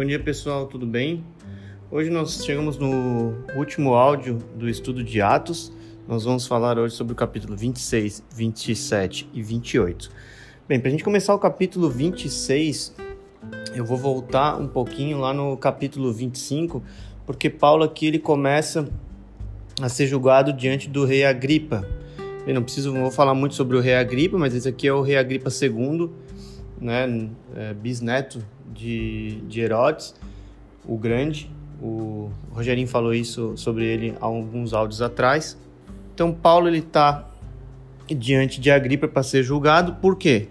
Bom dia pessoal, tudo bem? Hoje nós chegamos no último áudio do estudo de Atos. Nós vamos falar hoje sobre o capítulo 26, 27 e 28. Bem, para a gente começar o capítulo 26, eu vou voltar um pouquinho lá no capítulo 25, porque Paulo aqui ele começa a ser julgado diante do rei Agripa. Eu não preciso, não vou falar muito sobre o rei Agripa, mas esse aqui é o rei Agripa II, né, é, bisneto de, de Herodes, o Grande. O Rogerinho falou isso sobre ele há alguns áudios atrás. Então Paulo ele está diante de Agripa para ser julgado. Por quê?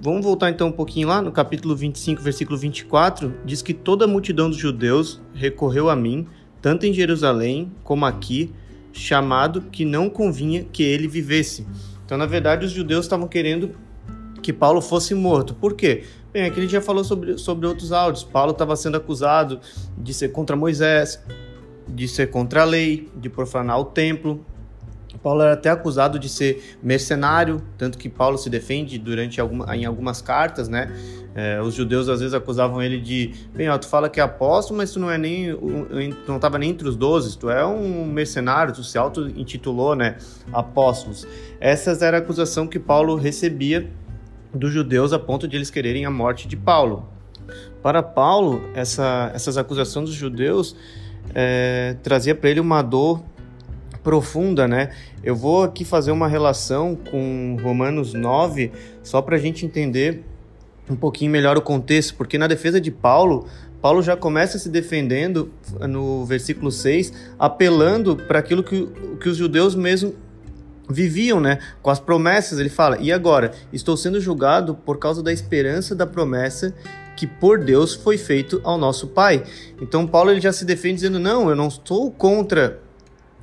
Vamos voltar então um pouquinho lá no capítulo 25, versículo 24, diz que toda a multidão dos judeus recorreu a mim, tanto em Jerusalém como aqui, chamado que não convinha que ele vivesse. Então, na verdade, os judeus estavam querendo que Paulo fosse morto. Por quê? Bem, aqui a gente já falou sobre, sobre outros áudios. Paulo estava sendo acusado de ser contra Moisés, de ser contra a lei, de profanar o templo. Paulo era até acusado de ser mercenário, tanto que Paulo se defende durante alguma, em algumas cartas, né? É, os judeus às vezes acusavam ele de, bem, ó, tu fala que é apóstolo, mas tu não é nem, tu não estava nem entre os doze, tu é um mercenário, tu se auto-intitulou, né, apóstolos. Essas era a acusação que Paulo recebia dos judeus a ponto de eles quererem a morte de Paulo. Para Paulo, essa, essas acusações dos judeus é, trazia para ele uma dor profunda, né? Eu vou aqui fazer uma relação com Romanos 9, só para a gente entender um pouquinho melhor o contexto, porque na defesa de Paulo, Paulo já começa se defendendo no versículo 6, apelando para aquilo que, que os judeus mesmo viviam, né, com as promessas. Ele fala: "E agora, estou sendo julgado por causa da esperança da promessa que por Deus foi feito ao nosso pai". Então Paulo ele já se defende dizendo: "Não, eu não estou contra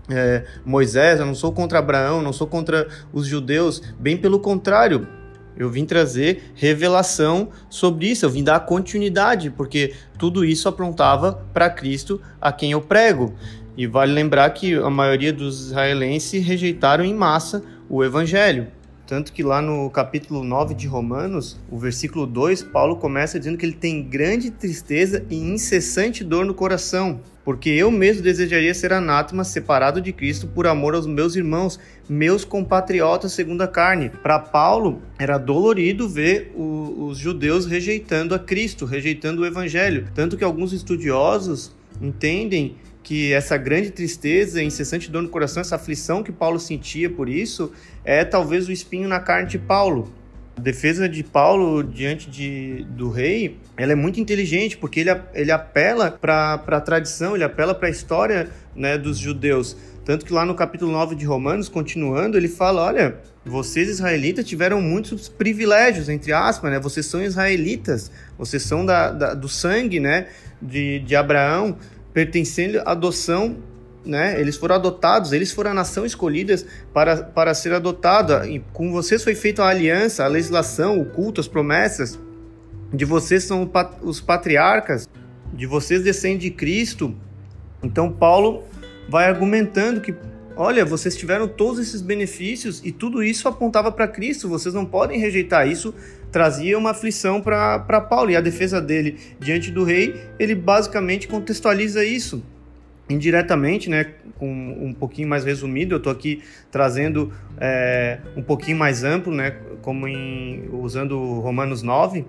é, Moisés, eu não sou contra Abraão, não sou contra os judeus, bem pelo contrário, eu vim trazer revelação sobre isso, eu vim dar continuidade, porque tudo isso aprontava para Cristo a quem eu prego. E vale lembrar que a maioria dos israelenses rejeitaram em massa o evangelho. Tanto que lá no capítulo 9 de Romanos, o versículo 2, Paulo começa dizendo que ele tem grande tristeza e incessante dor no coração, porque eu mesmo desejaria ser anátema, separado de Cristo por amor aos meus irmãos, meus compatriotas segundo a carne. Para Paulo, era dolorido ver o, os judeus rejeitando a Cristo, rejeitando o evangelho. Tanto que alguns estudiosos entendem que essa grande tristeza, incessante dor no coração, essa aflição que Paulo sentia por isso, é talvez o espinho na carne de Paulo. A defesa de Paulo diante de, do rei, ela é muito inteligente, porque ele, ele apela para a tradição, ele apela para a história né, dos judeus. Tanto que lá no capítulo 9 de Romanos, continuando, ele fala: olha, vocês israelitas tiveram muitos privilégios, entre aspas, né? Vocês são israelitas, vocês são da, da do sangue, né? De, de Abraão, pertencendo à adoção, né? Eles foram adotados, eles foram a nação escolhida para, para ser adotada. E com vocês foi feita a aliança, a legislação, o culto, as promessas. De vocês são os patriarcas, de vocês descendem de Cristo. Então Paulo vai argumentando que olha, vocês tiveram todos esses benefícios e tudo isso apontava para Cristo, vocês não podem rejeitar isso. Trazia uma aflição para Paulo e a defesa dele diante do rei, ele basicamente contextualiza isso indiretamente, né, com um pouquinho mais resumido. Eu estou aqui trazendo é, um pouquinho mais amplo, né, como em, usando Romanos 9.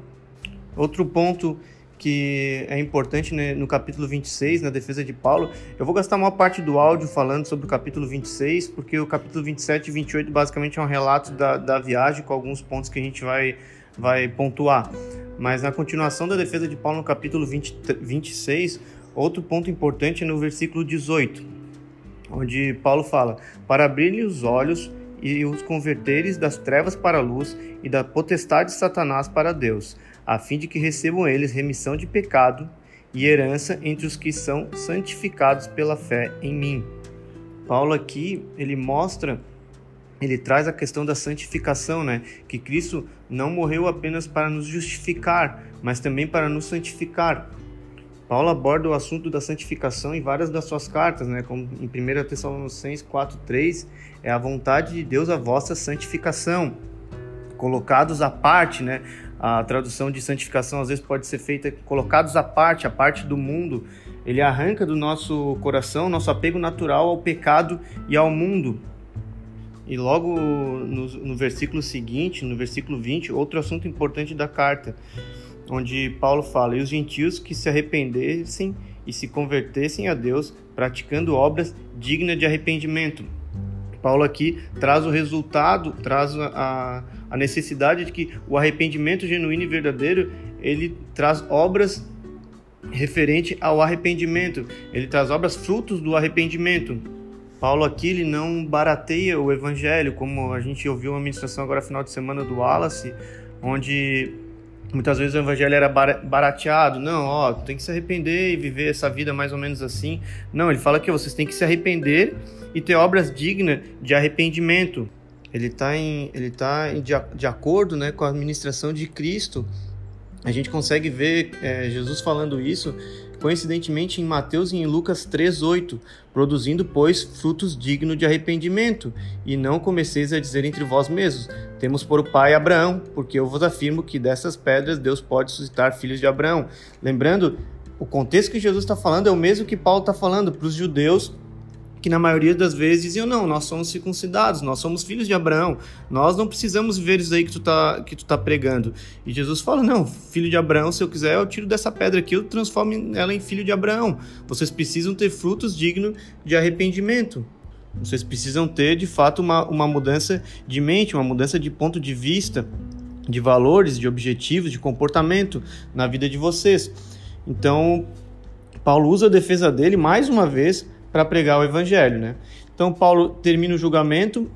Outro ponto que é importante né, no capítulo 26, na defesa de Paulo. Eu vou gastar uma parte do áudio falando sobre o capítulo 26, porque o capítulo 27 e 28 basicamente é um relato da, da viagem com alguns pontos que a gente vai, vai pontuar. Mas na continuação da defesa de Paulo no capítulo 20, 26, outro ponto importante é no versículo 18, onde Paulo fala: Para abrir-lhe os olhos e os converteres das trevas para a luz e da potestade de Satanás para Deus a fim de que recebam eles remissão de pecado e herança entre os que são santificados pela fé em mim. Paulo aqui, ele mostra, ele traz a questão da santificação, né? Que Cristo não morreu apenas para nos justificar, mas também para nos santificar. Paulo aborda o assunto da santificação em várias das suas cartas, né? Como em 1 Tessalonicenses 4:3, é a vontade de Deus a vossa santificação colocados à parte, né? A tradução de santificação às vezes pode ser feita colocados à parte, a parte do mundo. Ele arranca do nosso coração nosso apego natural ao pecado e ao mundo. E logo no, no versículo seguinte, no versículo 20, outro assunto importante da carta, onde Paulo fala: E os gentios que se arrependessem e se convertessem a Deus, praticando obras dignas de arrependimento. Paulo aqui traz o resultado, traz a, a necessidade de que o arrependimento genuíno e verdadeiro ele traz obras referente ao arrependimento, ele traz obras frutos do arrependimento. Paulo aqui ele não barateia o evangelho, como a gente ouviu a ministração agora final de semana do Wallace, onde muitas vezes o evangelho era barateado. Não, ó, tem que se arrepender e viver essa vida mais ou menos assim. Não, ele fala que vocês têm que se arrepender e ter obras dignas de arrependimento. Ele está em, ele tá em, de, de acordo né, com a administração de Cristo. A gente consegue ver é, Jesus falando isso coincidentemente em Mateus e em Lucas 3:8, produzindo, pois, frutos dignos de arrependimento, e não comeceis a dizer entre vós mesmos: temos por pai Abraão, porque eu vos afirmo que dessas pedras Deus pode suscitar filhos de Abraão. Lembrando, o contexto que Jesus está falando é o mesmo que Paulo está falando para os judeus que na maioria das vezes diziam, não, nós somos circuncidados, nós somos filhos de Abraão, nós não precisamos ver isso aí que tu tá, que tu tá pregando. E Jesus fala, não, filho de Abraão, se eu quiser, eu tiro dessa pedra aqui, eu transformo ela em filho de Abraão. Vocês precisam ter frutos dignos de arrependimento. Vocês precisam ter, de fato, uma, uma mudança de mente, uma mudança de ponto de vista, de valores, de objetivos, de comportamento na vida de vocês. Então, Paulo usa a defesa dele mais uma vez para pregar o evangelho, né? Então Paulo termina o julgamento,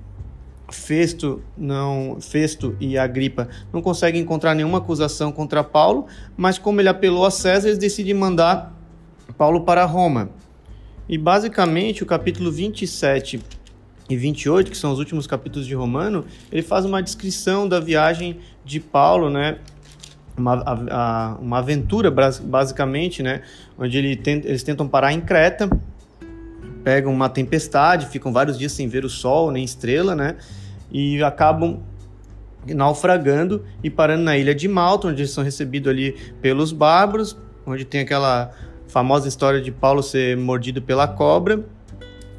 Festo não, Festo e Agripa não conseguem encontrar nenhuma acusação contra Paulo, mas como ele apelou a César, eles decidem mandar Paulo para Roma. E basicamente o capítulo 27 e 28, que são os últimos capítulos de Romano, ele faz uma descrição da viagem de Paulo, né? Uma, a, uma aventura, basicamente, né? Onde ele tent, eles tentam parar em Creta pegam uma tempestade, ficam vários dias sem ver o sol nem estrela, né? E acabam naufragando e parando na ilha de Malta, onde eles são recebidos ali pelos bárbaros, onde tem aquela famosa história de Paulo ser mordido pela cobra.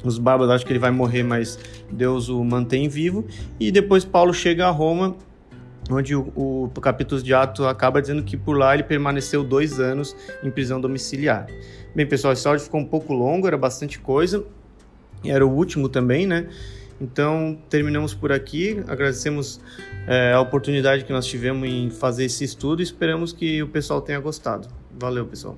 Os bárbaros acham que ele vai morrer, mas Deus o mantém vivo. E depois Paulo chega a Roma, onde o, o, capítulo de Atos acaba dizendo que por lá ele permaneceu dois anos em prisão domiciliar. Bem, pessoal, esse áudio ficou um pouco longo, era bastante coisa. Era o último também, né? Então, terminamos por aqui. Agradecemos é, a oportunidade que nós tivemos em fazer esse estudo e esperamos que o pessoal tenha gostado. Valeu, pessoal.